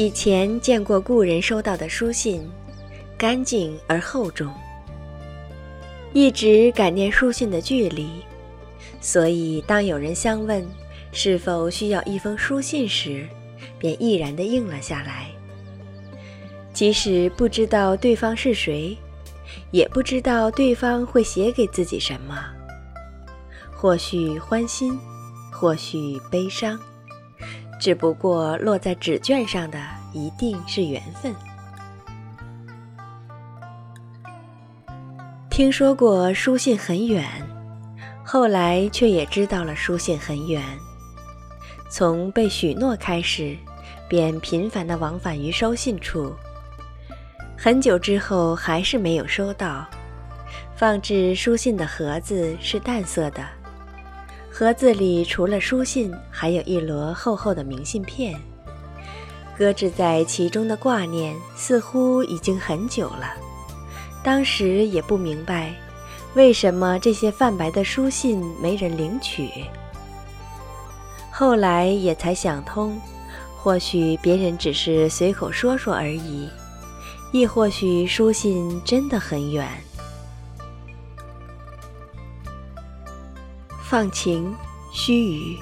以前见过故人收到的书信，干净而厚重。一直感念书信的距离，所以当有人相问是否需要一封书信时，便毅然地应了下来。即使不知道对方是谁，也不知道对方会写给自己什么，或许欢心，或许悲伤。只不过落在纸卷上的一定是缘分。听说过书信很远，后来却也知道了书信很远。从被许诺开始，便频繁地往返于收信处。很久之后还是没有收到。放置书信的盒子是淡色的。盒子里除了书信，还有一摞厚厚的明信片。搁置在其中的挂念，似乎已经很久了。当时也不明白，为什么这些泛白的书信没人领取。后来也才想通，或许别人只是随口说说而已，亦或许书信真的很远。放晴，须臾。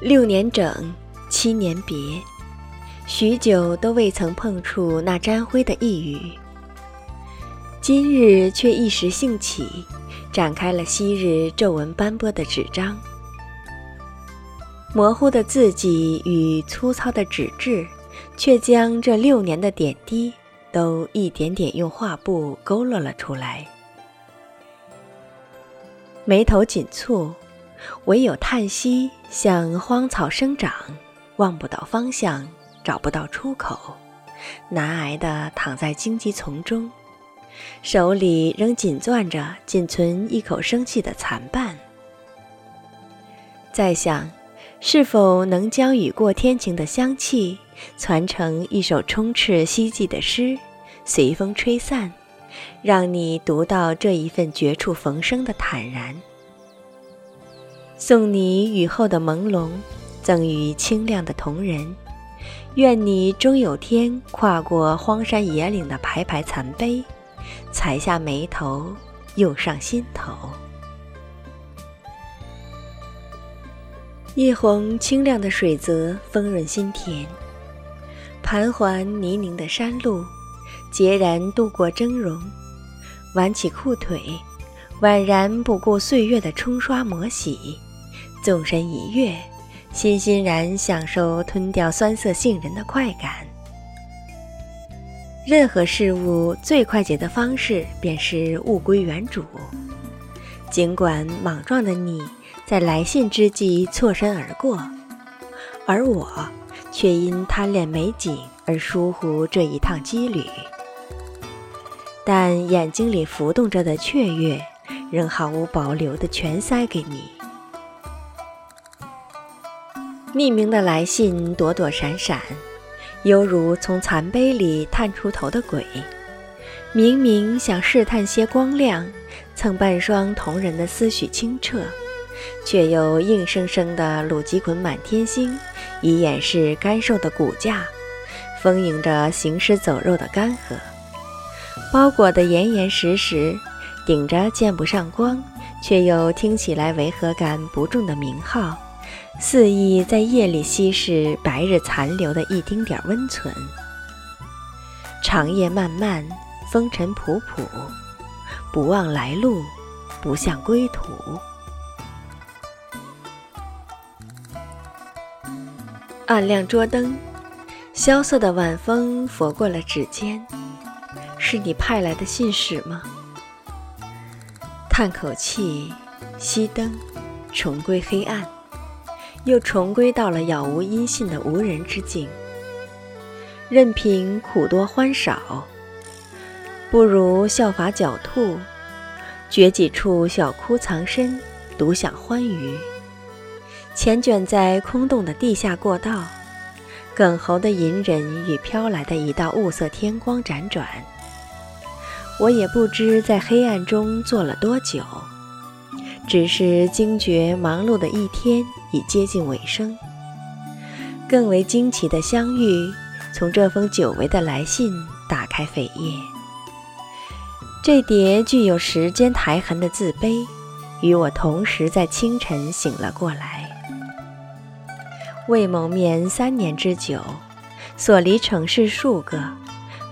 六年整，七年别，许久都未曾碰触那沾灰的一语。今日却一时兴起，展开了昔日皱纹斑驳的纸张。模糊的字迹与粗糙的纸质，却将这六年的点滴都一点点用画布勾勒了出来。眉头紧蹙，唯有叹息，像荒草生长，望不到方向，找不到出口，难挨地躺在荆棘丛中，手里仍紧攥着仅存一口生气的残瓣。在想，是否能将雨过天晴的香气传成一首充斥希冀的诗，随风吹散。让你读到这一份绝处逢生的坦然，送你雨后的朦胧，赠予清亮的同人。愿你终有天跨过荒山野岭的排排残碑，采下眉头，涌上心头。一泓清亮的水泽，丰润心田。盘桓泥泞的山路。孑然度过峥嵘，挽起裤腿，宛然不顾岁月的冲刷磨洗，纵身一跃，欣欣然享受吞掉酸涩杏仁的快感。任何事物最快捷的方式，便是物归原主。尽管莽撞的你在来信之际错身而过，而我却因贪恋美景而疏忽这一趟羁旅。但眼睛里浮动着的雀跃，仍毫无保留地全塞给你。匿名的来信躲躲闪闪，犹如从残碑里探出头的鬼。明明想试探些光亮，蹭半双同人的思绪清澈，却又硬生生地撸几捆满天星，以掩饰干瘦的骨架，丰盈着行尸走肉的干涸。包裹得严严实实，顶着见不上光，却又听起来违和感不重的名号，肆意在夜里稀释白日残留的一丁点温存。长夜漫漫，风尘仆仆，不忘来路，不向归途。暗亮桌灯，萧瑟的晚风拂过了指尖。是你派来的信使吗？叹口气，熄灯，重归黑暗，又重归到了杳无音信的无人之境。任凭苦多欢少，不如效法狡兔，掘几处小窟藏身，独享欢愉。缱绻在空洞的地下过道，耿侯的隐忍与飘来的一道雾色天光辗转。我也不知在黑暗中坐了多久，只是惊觉忙碌的一天已接近尾声。更为惊奇的相遇，从这封久违的来信打开扉页。这叠具有时间苔痕的字碑，与我同时在清晨醒了过来。未谋面三年之久，所离城市数个，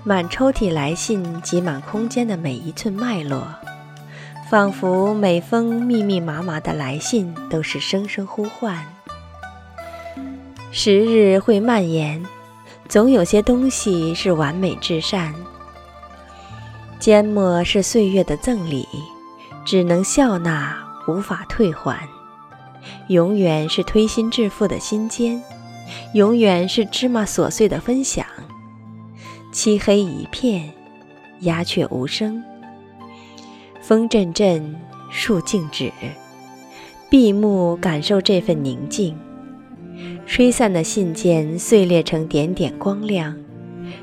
满抽屉来信挤满空间的每一寸脉络，仿佛每封密密麻麻的来信都是声声呼唤。时日会蔓延，总有些东西是完美至善。缄默是岁月的赠礼，只能笑纳，无法退还。永远是推心置腹的心间，永远是芝麻琐碎的分享。漆黑一片，鸦雀无声。风阵阵，树静止，闭目感受这份宁静。吹散的信件碎裂成点点光亮，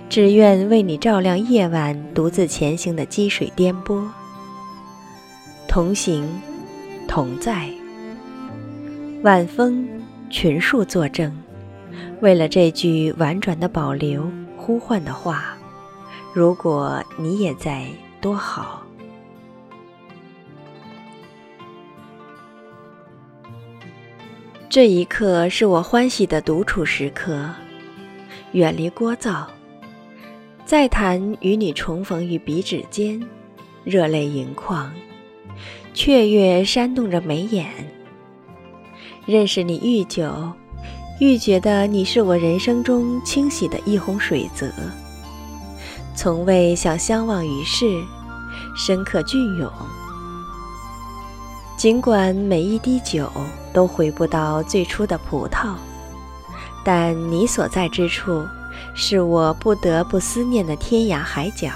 只愿为你照亮夜晚独自前行的积水颠簸。同行，同在。晚风，群树作证，为了这句婉转的保留、呼唤的话，如果你也在，多好。这一刻是我欢喜的独处时刻，远离聒噪，再谈与你重逢于笔指间，热泪盈眶，雀跃扇动着眉眼。认识你愈久，愈觉得你是我人生中清洗的一泓水泽。从未想相忘于世，深刻隽永。尽管每一滴酒都回不到最初的葡萄，但你所在之处，是我不得不思念的天涯海角。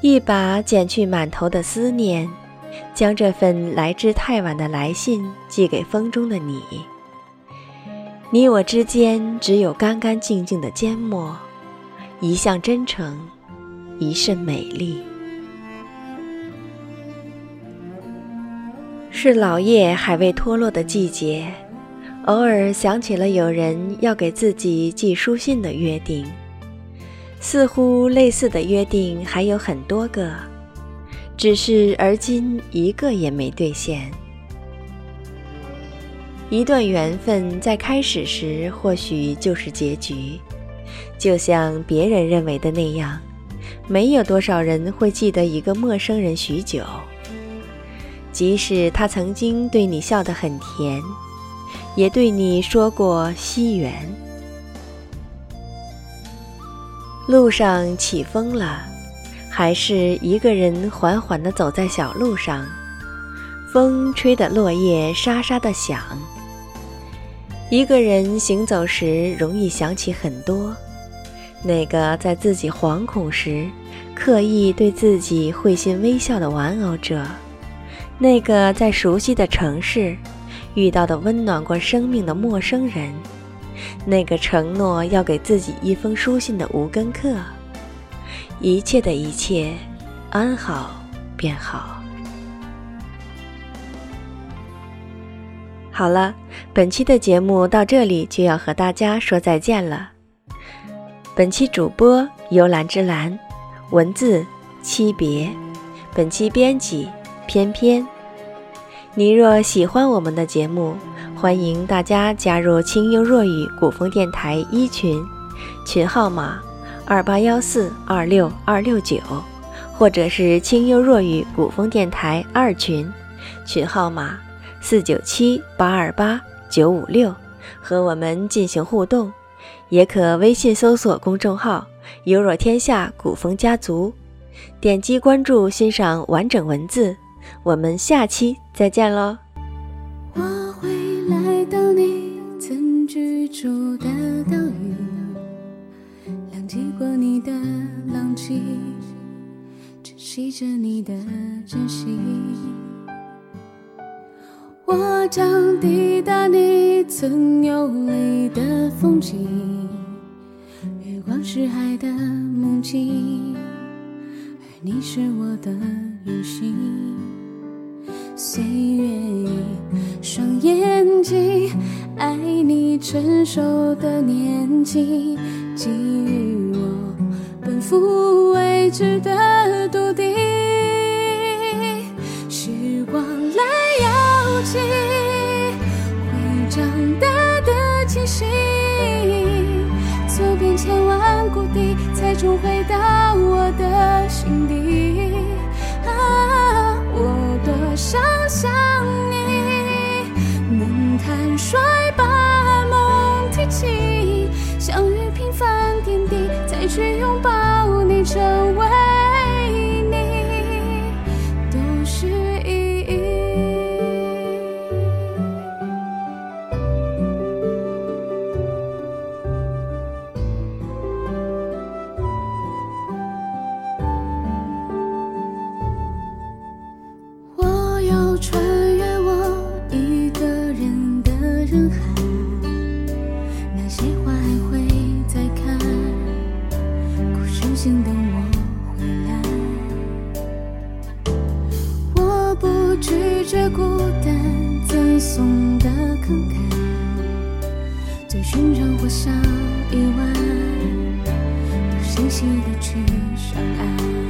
一把剪去满头的思念。将这份来之太晚的来信寄给风中的你。你我之间只有干干净净的缄默，一向真诚，一甚美丽。是老叶还未脱落的季节，偶尔想起了有人要给自己寄书信的约定，似乎类似的约定还有很多个。只是而今一个也没兑现。一段缘分在开始时或许就是结局，就像别人认为的那样，没有多少人会记得一个陌生人许久，即使他曾经对你笑得很甜，也对你说过惜缘。路上起风了。还是一个人缓缓地走在小路上，风吹得落叶沙沙地响。一个人行走时，容易想起很多。那个在自己惶恐时，刻意对自己会心微笑的玩偶者，那个在熟悉的城市遇到的温暖过生命的陌生人，那个承诺要给自己一封书信的无根客。一切的一切，安好便好。好了，本期的节目到这里就要和大家说再见了。本期主播幽兰之兰，文字七别，本期编辑翩翩。你若喜欢我们的节目，欢迎大家加入清幽若雨古风电台一群，群号码。二八幺四二六二六九，或者是清幽若雨古风电台二群，群号码四九七八二八九五六，和我们进行互动。也可微信搜索公众号“幽若天下古风家族”，点击关注，欣赏完整文字。我们下期再见喽！我会来到你曾居住的岛屿。接过你的浪迹，珍惜着你的真心。我将抵达你曾游历的风景，月光是海的梦境，而你是我的远行。岁月一双眼睛，爱你。成熟的年纪，给予我奔赴未知的笃定。时光来遥寄，会长大的气息，走遍千万谷底，才终回到我的心底。故事性等我回来。我不拒绝孤单赠送的慷慨，最寻常或小意外，都欣喜的去相爱。